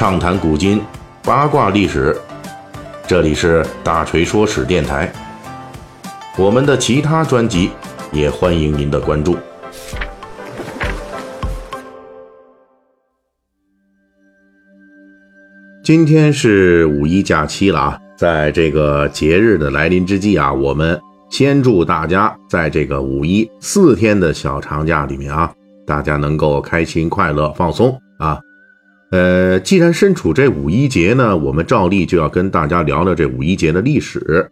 畅谈古今，八卦历史。这里是大锤说史电台。我们的其他专辑也欢迎您的关注。今天是五一假期了啊，在这个节日的来临之际啊，我们先祝大家在这个五一四天的小长假里面啊。大家能够开心快乐放松啊，呃，既然身处这五一节呢，我们照例就要跟大家聊聊这五一节的历史。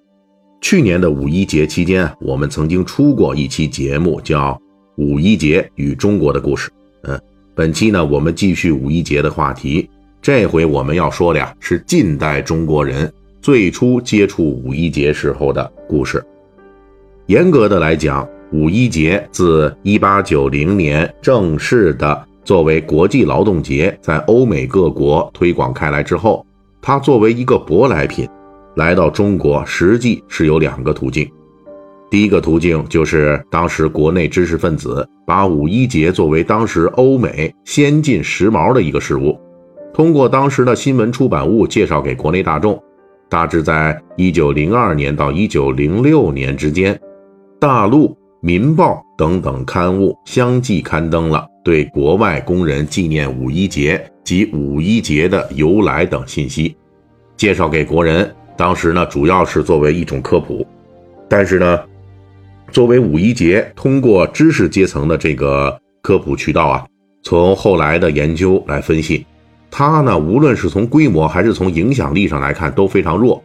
去年的五一节期间，我们曾经出过一期节目，叫《五一节与中国的故事》。嗯，本期呢，我们继续五一节的话题，这回我们要说的呀，是近代中国人最初接触五一节时候的故事。严格的来讲。五一节自一八九零年正式的作为国际劳动节在欧美各国推广开来之后，它作为一个舶来品来到中国，实际是有两个途径。第一个途径就是当时国内知识分子把五一节作为当时欧美先进时髦的一个事物，通过当时的新闻出版物介绍给国内大众。大致在一九零二年到一九零六年之间，大陆。《民报》等等刊物相继刊登了对国外工人纪念五一节及五一节的由来等信息，介绍给国人。当时呢，主要是作为一种科普，但是呢，作为五一节通过知识阶层的这个科普渠道啊，从后来的研究来分析，它呢，无论是从规模还是从影响力上来看都非常弱。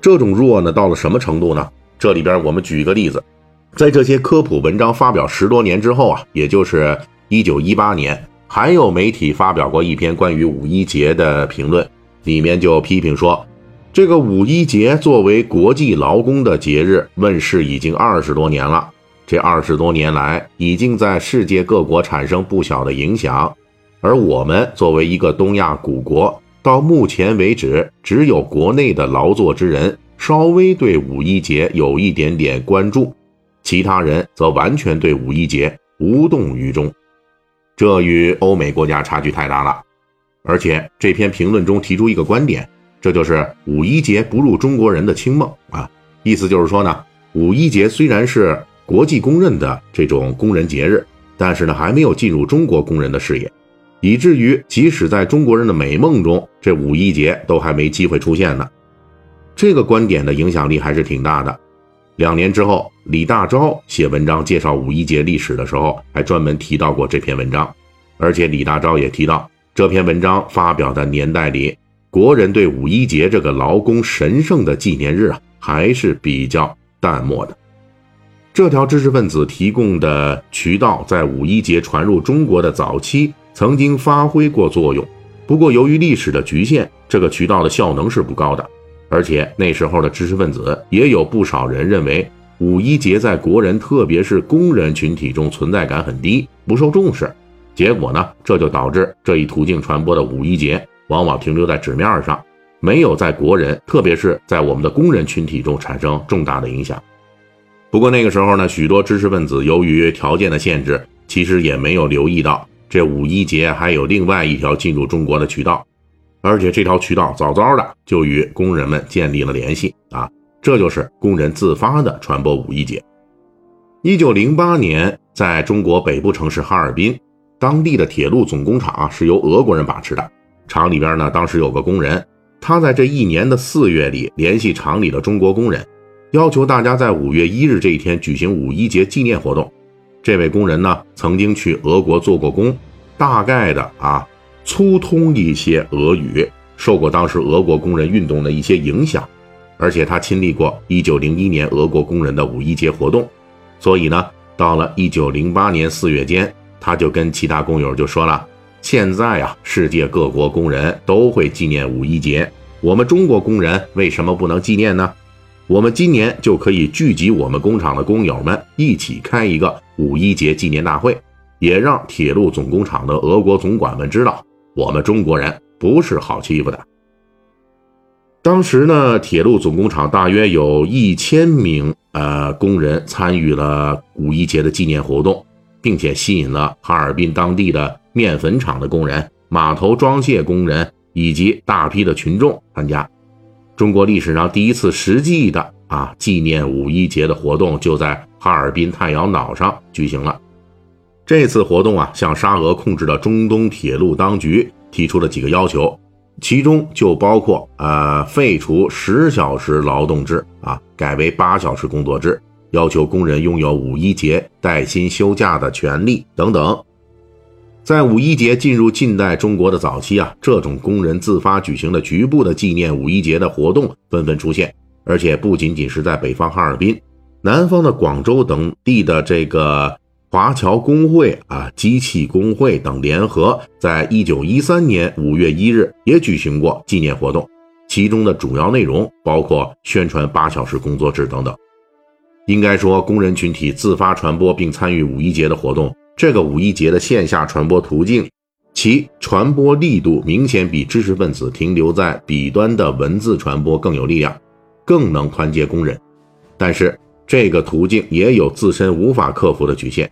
这种弱呢，到了什么程度呢？这里边我们举一个例子。在这些科普文章发表十多年之后啊，也就是一九一八年，还有媒体发表过一篇关于五一节的评论，里面就批评说，这个五一节作为国际劳工的节日问世已经二十多年了，这二十多年来已经在世界各国产生不小的影响，而我们作为一个东亚古国，到目前为止，只有国内的劳作之人稍微对五一节有一点点关注。其他人则完全对五一节无动于衷，这与欧美国家差距太大了。而且这篇评论中提出一个观点，这就是五一节不入中国人的清梦啊。意思就是说呢，五一节虽然是国际公认的这种工人节日，但是呢还没有进入中国工人的视野，以至于即使在中国人的美梦中，这五一节都还没机会出现呢。这个观点的影响力还是挺大的。两年之后，李大钊写文章介绍五一节历史的时候，还专门提到过这篇文章。而且李大钊也提到，这篇文章发表的年代里，国人对五一节这个劳工神圣的纪念日啊，还是比较淡漠的。这条知识分子提供的渠道，在五一节传入中国的早期曾经发挥过作用，不过由于历史的局限，这个渠道的效能是不高的。而且那时候的知识分子也有不少人认为五一节在国人，特别是工人群体中存在感很低，不受重视。结果呢，这就导致这一途径传播的五一节往往停留在纸面上，没有在国人，特别是在我们的工人群体中产生重大的影响。不过那个时候呢，许多知识分子由于条件的限制，其实也没有留意到这五一节还有另外一条进入中国的渠道。而且这条渠道早早的就与工人们建立了联系啊，这就是工人自发的传播五一节。一九零八年，在中国北部城市哈尔滨，当地的铁路总工厂是由俄国人把持的。厂里边呢，当时有个工人，他在这一年的四月里联系厂里的中国工人，要求大家在五月一日这一天举行五一节纪念活动。这位工人呢，曾经去俄国做过工，大概的啊。粗通一些俄语，受过当时俄国工人运动的一些影响，而且他亲历过1901年俄国工人的五一节活动，所以呢，到了1908年四月间，他就跟其他工友就说了：“现在啊，世界各国工人都会纪念五一节，我们中国工人为什么不能纪念呢？我们今年就可以聚集我们工厂的工友们一起开一个五一节纪念大会，也让铁路总工厂的俄国总管们知道。”我们中国人不是好欺负的。当时呢，铁路总工厂大约有一千名呃工人参与了五一节的纪念活动，并且吸引了哈尔滨当地的面粉厂的工人、码头装卸工人、以及大批的群众参加。中国历史上第一次实际的啊纪念五一节的活动，就在哈尔滨太阳岛上举行了。这次活动啊，向沙俄控制的中东铁路当局提出了几个要求，其中就包括呃废除十小时劳动制啊，改为八小时工作制，要求工人拥有五一节带薪休假的权利等等。在五一节进入近代中国的早期啊，这种工人自发举行的局部的纪念五一节的活动纷纷出现，而且不仅仅是在北方哈尔滨，南方的广州等地的这个华侨工会啊、机器工会等联合，在一九一三年五月一日也举行过纪念活动，其中的主要内容包括宣传八小时工作制等等。应该说，工人群体自发传播并参与五一节的活动。这个五一节的线下传播途径，其传播力度明显比知识分子停留在笔端的文字传播更有力量，更能团结工人。但是，这个途径也有自身无法克服的局限，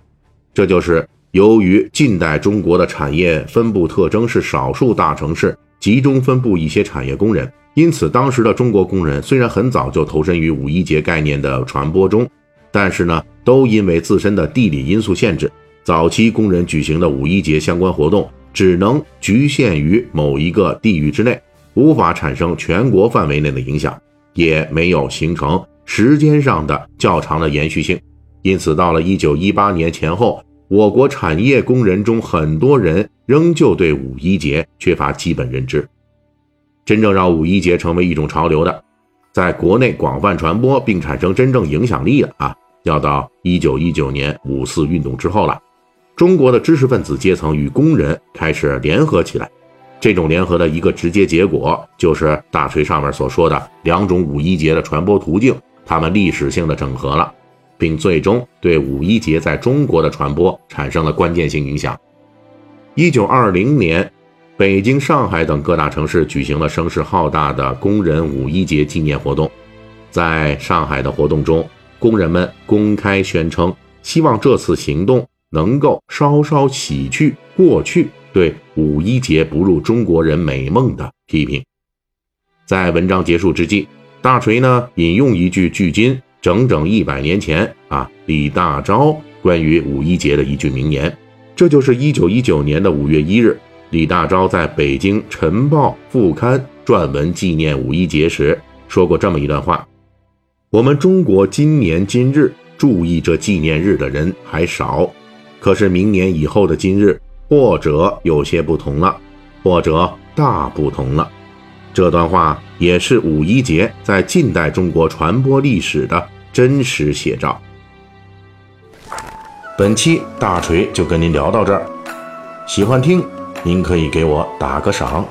这就是由于近代中国的产业分布特征是少数大城市集中分布一些产业工人，因此当时的中国工人虽然很早就投身于五一节概念的传播中，但是呢，都因为自身的地理因素限制。早期工人举行的五一节相关活动只能局限于某一个地域之内，无法产生全国范围内的影响，也没有形成时间上的较长的延续性。因此，到了一九一八年前后，我国产业工人中很多人仍旧对五一节缺乏基本认知。真正让五一节成为一种潮流的，在国内广泛传播并产生真正影响力的啊，要到一九一九年五四运动之后了。中国的知识分子阶层与工人开始联合起来，这种联合的一个直接结果就是大锤上面所说的两种五一节的传播途径，他们历史性的整合了，并最终对五一节在中国的传播产生了关键性影响。一九二零年，北京、上海等各大城市举行了声势浩大的工人五一节纪念活动，在上海的活动中，工人们公开宣称，希望这次行动。能够稍稍洗去过去对五一节不入中国人美梦的批评。在文章结束之际，大锤呢引用一句距今整整一百年前啊李大钊关于五一节的一句名言，这就是一九一九年的五月一日，李大钊在北京晨报副刊撰文纪念五一节时说过这么一段话：我们中国今年今日注意这纪念日的人还少。可是明年以后的今日，或者有些不同了，或者大不同了。这段话也是五一节在近代中国传播历史的真实写照。本期大锤就跟您聊到这儿，喜欢听您可以给我打个赏。